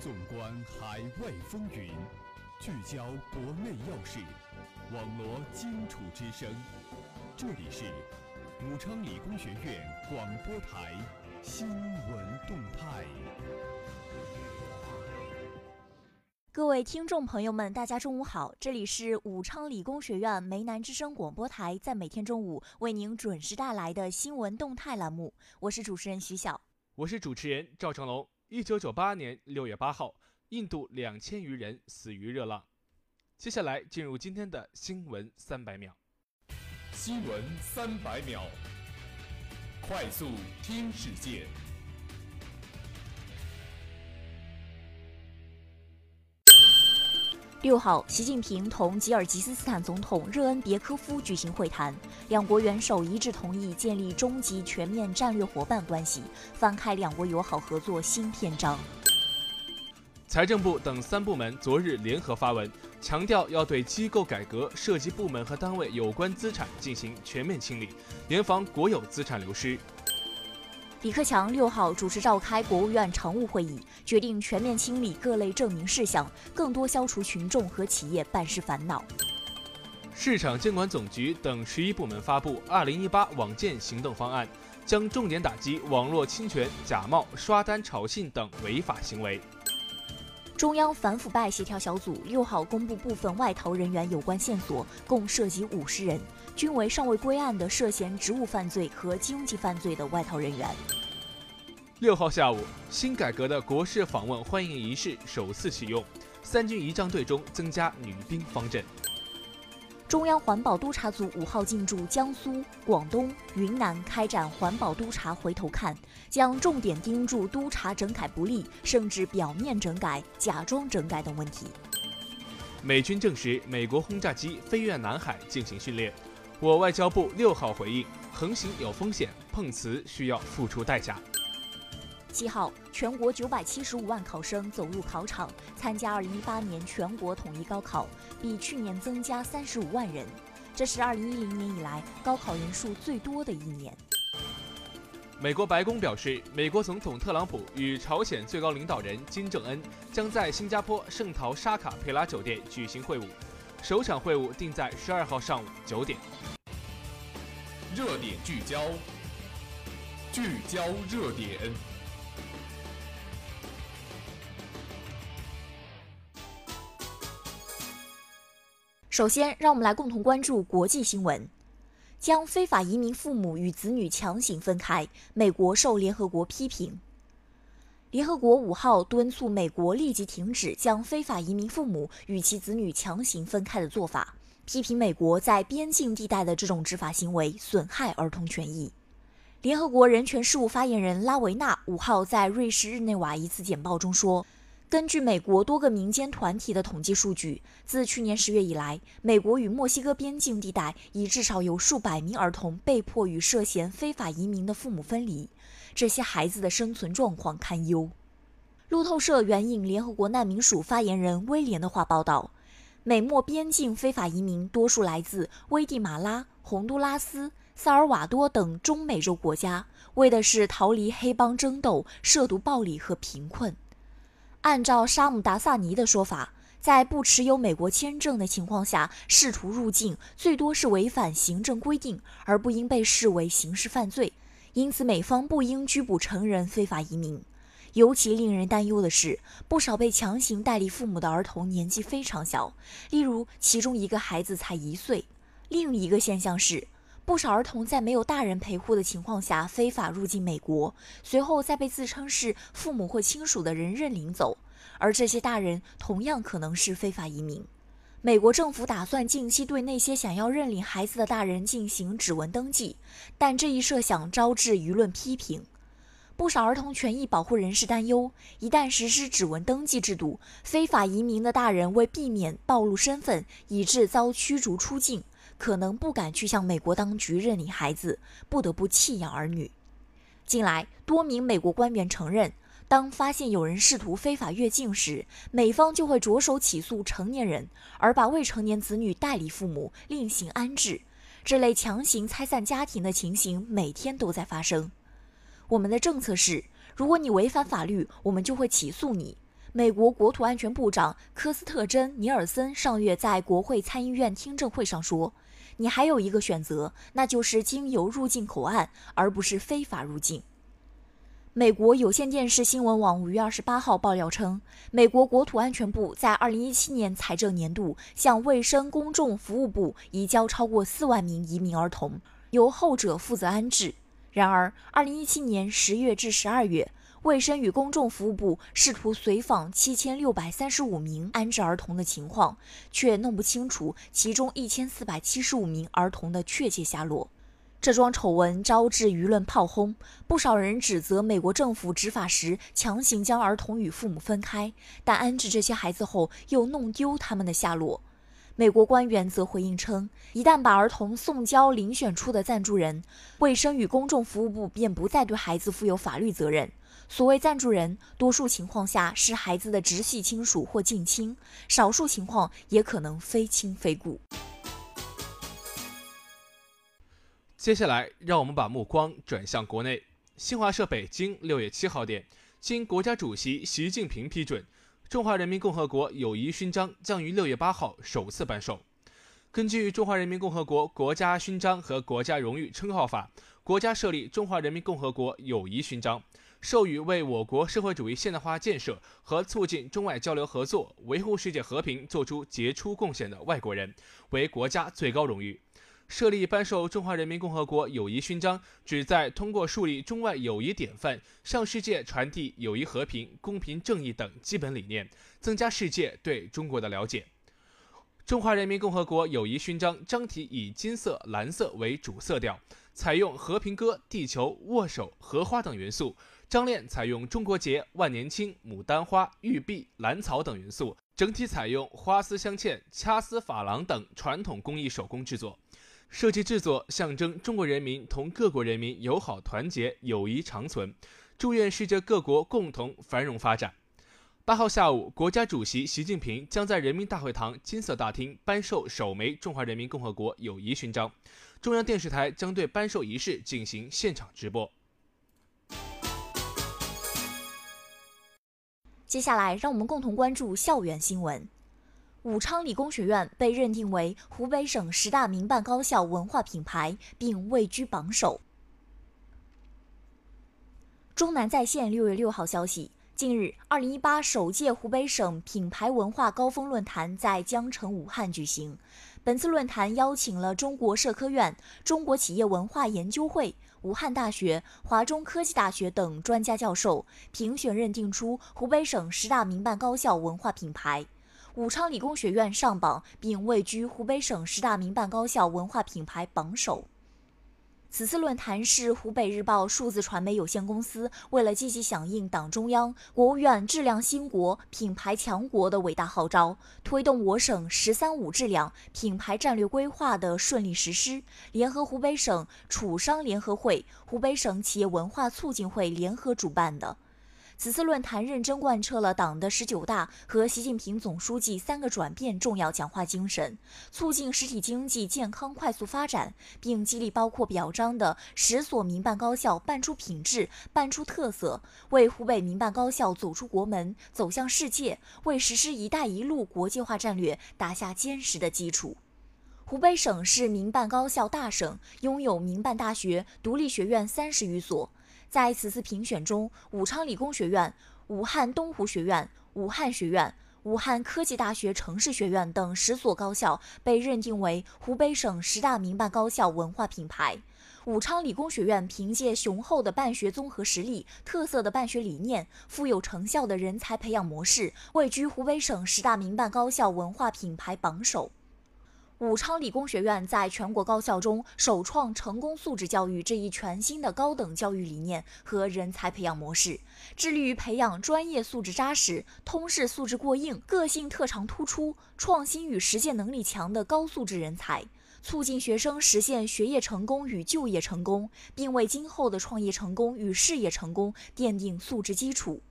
纵观海外风云，聚焦国内要事，网罗荆楚之声。这里是武昌理工学院广播台新闻动态。各位听众朋友们，大家中午好！这里是武昌理工学院梅南之声广播台，在每天中午为您准时带来的新闻动态栏目，我是主持人徐晓，我是主持人赵成龙。一九九八年六月八号，印度两千余人死于热浪。接下来进入今天的新闻三百秒。新闻三百秒，快速听世界。六号，习近平同吉尔吉斯斯坦总统热恩别科夫举行会谈，两国元首一致同意建立终极全面战略伙伴关系，翻开两国友好合作新篇章。财政部等三部门昨日联合发文，强调要对机构改革涉及部门和单位有关资产进行全面清理，严防国有资产流失。李克强六号主持召开国务院常务会议，决定全面清理各类证明事项，更多消除群众和企业办事烦恼。市场监管总局等十一部门发布《二零一八网建行动方案》，将重点打击网络侵权、假冒、刷单、炒信等违法行为。中央反腐败协调小组六号公布部分外逃人员有关线索，共涉及五十人。均为尚未归案的涉嫌职务犯罪和经济犯罪的外逃人员。六号下午，新改革的国事访问欢迎仪式首次启用，三军仪仗队中增加女兵方阵。中央环保督察组五号进驻江苏、广东、云南，开展环保督察回头看，将重点盯住督察整改不力，甚至表面整改、假装整改等问题。美军证实，美国轰炸机飞越南海进行训练。我外交部六号回应：横行有风险，碰瓷需要付出代价。七号，全国九百七十五万考生走入考场参加二零一八年全国统一高考，比去年增加三十五万人，这是二零一零年以来高考人数最多的一年。美国白宫表示，美国总统特朗普与朝鲜最高领导人金正恩将在新加坡圣淘沙卡佩拉酒店举行会晤。首场会晤定在十二号上午九点。热点聚焦，聚焦热点。首先，让我们来共同关注国际新闻：将非法移民父母与子女强行分开，美国受联合国批评。联合国五号敦促美国立即停止将非法移民父母与其子女强行分开的做法，批评美国在边境地带的这种执法行为损害儿童权益。联合国人权事务发言人拉维纳五号在瑞士日内瓦一次简报中说，根据美国多个民间团体的统计数据，自去年十月以来，美国与墨西哥边境地带已至少有数百名儿童被迫与涉嫌非法移民的父母分离。这些孩子的生存状况堪忧。路透社援引联合国难民署发言人威廉的话报道，美墨边境非法移民多数来自危地马拉、洪都拉斯、萨尔瓦多等中美洲国家，为的是逃离黑帮争斗、涉毒暴力和贫困。按照沙姆达萨尼的说法，在不持有美国签证的情况下试图入境，最多是违反行政规定，而不应被视为刑事犯罪。因此，美方不应拘捕成人非法移民。尤其令人担忧的是，不少被强行带离父母的儿童年纪非常小，例如其中一个孩子才一岁。另一个现象是，不少儿童在没有大人陪护的情况下非法入境美国，随后再被自称是父母或亲属的人认领走，而这些大人同样可能是非法移民。美国政府打算近期对那些想要认领孩子的大人进行指纹登记，但这一设想招致舆论批评。不少儿童权益保护人士担忧，一旦实施指纹登记制度，非法移民的大人为避免暴露身份，以致遭驱逐出境，可能不敢去向美国当局认领孩子，不得不弃养儿女。近来，多名美国官员承认。当发现有人试图非法越境时，美方就会着手起诉成年人，而把未成年子女代理父母另行安置。这类强行拆散家庭的情形每天都在发生。我们的政策是，如果你违反法律，我们就会起诉你。美国国土安全部长科斯特珍·尼尔森上月在国会参议院听证会上说：“你还有一个选择，那就是经由入境口岸，而不是非法入境。”美国有线电视新闻网五月二十八号爆料称，美国国土安全部在二零一七年财政年度向卫生公众服务部移交超过四万名移民儿童，由后者负责安置。然而，二零一七年十月至十二月。卫生与公众服务部试图随访七千六百三十五名安置儿童的情况，却弄不清楚其中一千四百七十五名儿童的确切下落。这桩丑闻招致舆论炮轰，不少人指责美国政府执法时强行将儿童与父母分开，但安置这些孩子后又弄丢他们的下落。美国官员则回应称，一旦把儿童送交遴选出的赞助人，卫生与公众服务部便不再对孩子负有法律责任。所谓赞助人，多数情况下是孩子的直系亲属或近亲，少数情况也可能非亲非故。接下来，让我们把目光转向国内。新华社北京六月七号电，经国家主席习近平批准。中华人民共和国友谊勋章将于六月八号首次颁授。根据《中华人民共和国国家勋章和国家荣誉称号法》，国家设立中华人民共和国友谊勋章，授予为我国社会主义现代化建设和促进中外交流合作、维护世界和平作出杰出贡献的外国人，为国家最高荣誉。设立颁授中华人民共和国友谊勋章，旨在通过树立中外友谊典范，向世界传递友谊、和平、公平、正义等基本理念，增加世界对中国的了解。中华人民共和国友谊勋章章体以金色、蓝色为主色调，采用和平鸽、地球、握手、荷花等元素；章链采用中国结、万年青、牡丹花、玉璧、兰草等元素，整体采用花丝镶嵌、掐丝珐琅等传统工艺手工制作。设计制作象征中国人民同各国人民友好团结、友谊长存，祝愿世界各国共同繁荣发展。八号下午，国家主席习近平将在人民大会堂金色大厅颁授首枚中华人民共和国友谊勋章，中央电视台将对颁授仪式进行现场直播。接下来，让我们共同关注校园新闻。武昌理工学院被认定为湖北省十大民办高校文化品牌，并位居榜首。中南在线六月六号消息，近日，二零一八首届湖北省品牌文化高峰论坛在江城武汉举行。本次论坛邀请了中国社科院、中国企业文化研究会、武汉大学、华中科技大学等专家教授，评选认定出湖北省十大民办高校文化品牌。武昌理工学院上榜，并位居湖北省十大民办高校文化品牌榜首。此次论坛是湖北日报数字传媒有限公司为了积极响应党中央、国务院“质量兴国、品牌强国”的伟大号召，推动我省“十三五”质量品牌战略规划的顺利实施，联合湖北省楚商联合会、湖北省企业文化促进会联合主办的。此次论坛认真贯彻了党的十九大和习近平总书记“三个转变”重要讲话精神，促进实体经济健康快速发展，并激励包括表彰的十所民办高校办出品质、办出特色，为湖北民办高校走出国门、走向世界，为实施“一带一路”国际化战略打下坚实的基础。湖北省是民办高校大省，拥有民办大学、独立学院三十余所。在此次评选中，武昌理工学院、武汉东湖学院、武汉学院、武汉科技大学城市学院等十所高校被认定为湖北省十大民办高校文化品牌。武昌理工学院凭借雄厚的办学综合实力、特色的办学理念、富有成效的人才培养模式，位居湖北省十大民办高校文化品牌榜首。武昌理工学院在全国高校中首创成功素质教育这一全新的高等教育理念和人才培养模式，致力于培养专业素质扎实、通识素质过硬、个性特长突出、创新与实践能力强的高素质人才，促进学生实现学业成功与就业成功，并为今后的创业成功与事业成功奠定素质基础。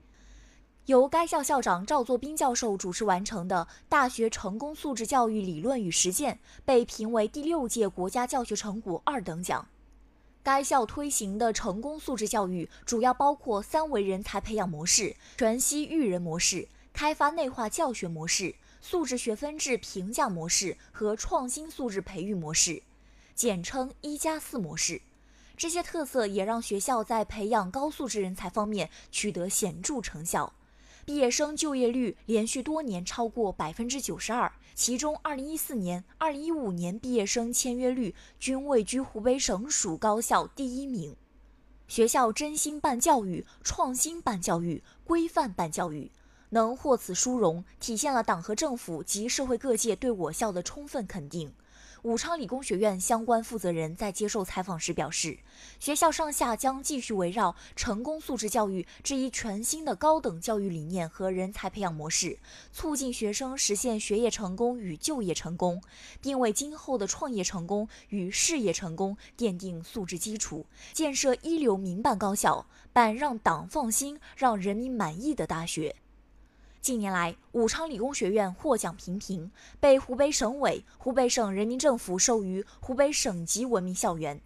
由该校校长赵作斌教授主持完成的《大学成功素质教育理论与实践》被评为第六届国家教学成果二等奖。该校推行的成功素质教育主要包括三维人才培养模式、全息育人模式、开发内化教学模式、素质学分制评价模式和创新素质培育模式，简称“一加四”模式。这些特色也让学校在培养高素质人才方面取得显著成效。毕业生就业率连续多年超过百分之九十二，其中二零一四年、二零一五年毕业生签约率均位居湖北省属高校第一名。学校真心办教育、创新办教育、规范办教育，能获此殊荣，体现了党和政府及社会各界对我校的充分肯定。武昌理工学院相关负责人在接受采访时表示，学校上下将继续围绕成功素质教育这一全新的高等教育理念和人才培养模式，促进学生实现学业成功与就业成功，并为今后的创业成功与事业成功奠定素质基础，建设一流民办高校，办让党放心、让人民满意的大学。近年来，武昌理工学院获奖频频，被湖北省委、湖北省人民政府授予湖北省级文明校园，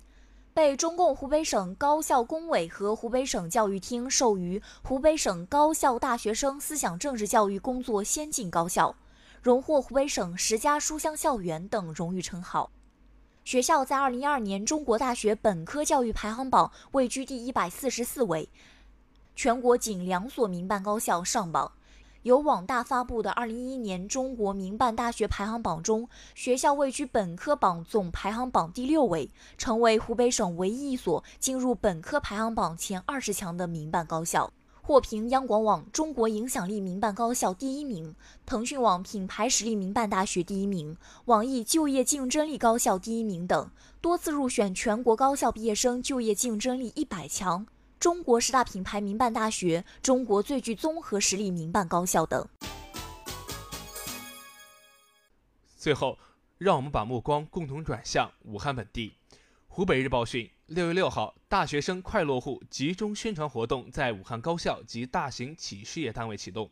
被中共湖北省高校工委和湖北省教育厅授予湖北省高校大学生思想政治教育工作先进高校，荣获湖北省十佳书香校园等荣誉称号。学校在二零一二年中国大学本科教育排行榜位居第一百四十四位，全国仅两所民办高校上榜。由网大发布的《二零一一年中国民办大学排行榜》中，学校位居本科榜总排行榜第六位，成为湖北省唯一一所进入本科排行榜前二十强的民办高校，获评央广网中国影响力民办高校第一名，腾讯网品牌实力民办大学第一名，网易就业竞争力高校第一名等，多次入选全国高校毕业生就业竞争力一百强。中国十大品牌民办大学、中国最具综合实力民办高校等。最后，让我们把目光共同转向武汉本地。湖北日报讯，六月六号，大学生快落户集中宣传活动在武汉高校及大型企事业单位启动。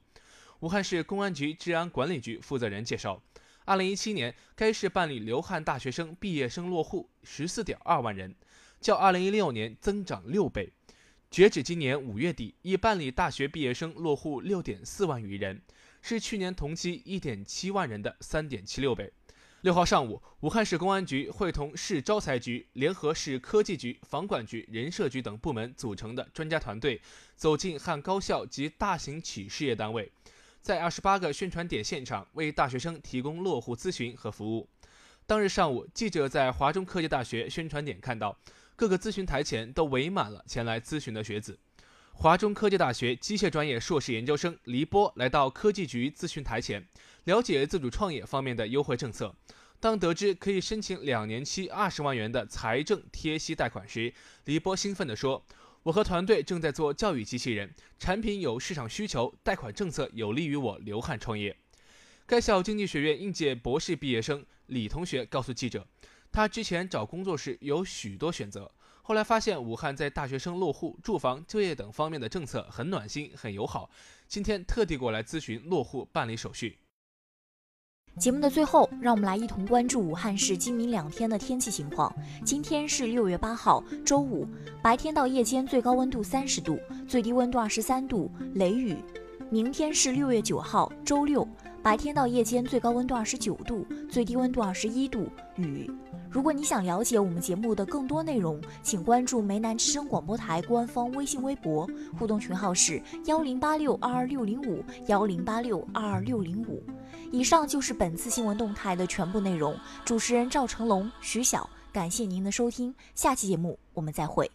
武汉市公安局治安管理局负责人介绍，二零一七年该市办理留汉大学生毕业生落户十四点二万人，较二零一六年增长六倍。截止今年五月底，已办理大学毕业生落户六点四万余人，是去年同期一点七万人的三点七六倍。六号上午，武汉市公安局会同市招财局联合市科技局、房管局、人社局等部门组成的专家团队，走进汉高校及大型企事业单位，在二十八个宣传点现场为大学生提供落户咨询和服务。当日上午，记者在华中科技大学宣传点看到。各个咨询台前都围满了前来咨询的学子。华中科技大学机械专业硕士研究生黎波来到科技局咨询台前，了解自主创业方面的优惠政策。当得知可以申请两年期二十万元的财政贴息贷款时，黎波兴奋地说：“我和团队正在做教育机器人，产品有市场需求，贷款政策有利于我流汗创业。”该校经济学院应届博士毕业生李同学告诉记者。他之前找工作时有许多选择，后来发现武汉在大学生落户、住房、就业等方面的政策很暖心、很友好。今天特地过来咨询落户办理手续。节目的最后，让我们来一同关注武汉市今明两天的天气情况。今天是六月八号，周五，白天到夜间最高温度三十度，最低温度二十三度，雷雨。明天是六月九号，周六，白天到夜间最高温度二十九度，最低温度二十一度，雨。如果你想了解我们节目的更多内容，请关注梅南之声广播台官方微信微博，互动群号是幺零八六二二六零五幺零八六二二六零五。以上就是本次新闻动态的全部内容。主持人赵成龙、徐晓，感谢您的收听，下期节目我们再会。